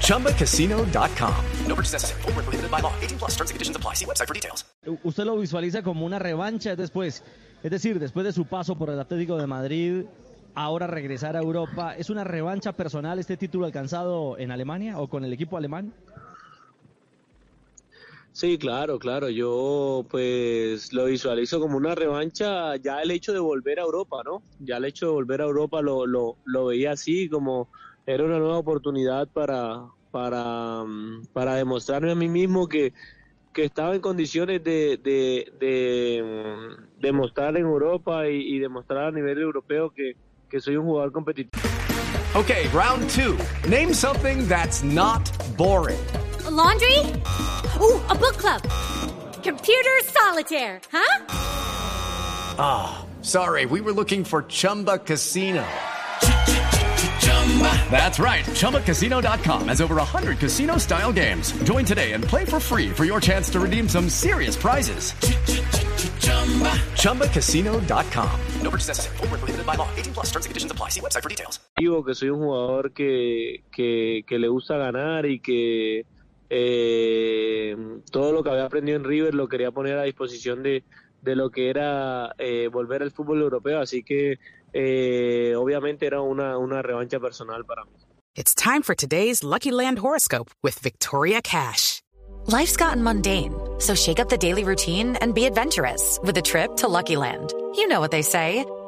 ChumbaCasino.com. No purchase necessary. Full prohibited by law. 18 plus terms and conditions apply. See website for details. Usted lo visualiza como una revancha después. Es decir, después de su paso por el Atlético de Madrid, ahora regresar a Europa. ¿Es una revancha personal este título alcanzado en Alemania o con el equipo alemán? Sí, claro, claro. Yo pues lo visualizo como una revancha. Ya el hecho de volver a Europa, ¿no? Ya el hecho de volver a Europa lo, lo, lo veía así, como era una nueva oportunidad para, para, mm, para demostrarme a mí mismo que, que estaba en condiciones de, de, de, mm, demostrar en Europa y, y, demostrar a nivel europeo que, que soy un jugador competitivo. Okay, round two. Name something that's not boring. A laundry? Ooh, a book club. Computer solitaire, huh? Ah, oh, sorry, we were looking for Chumba Casino. That's right. ChumbaCasino.com has over 100 casino style games. Join today and play for free for your chance to redeem some serious prizes. ChumbaCasino.com. No purchase necessary. Full prohibited by law. 18 plus terms and conditions apply. See website for details. Digo que soy un jugador que, que, que le gusta ganar y que eh, todo lo que había aprendido en River lo quería poner a disposición de, de lo que era eh, volver al fútbol europeo. Así que eh, obviamente era una, una revancha personal para mí. It's time for today's Lucky Land horoscope with Victoria Cash. Life's gotten mundane, so shake up the daily routine and be adventurous with a trip to Lucky Land. You know what they say.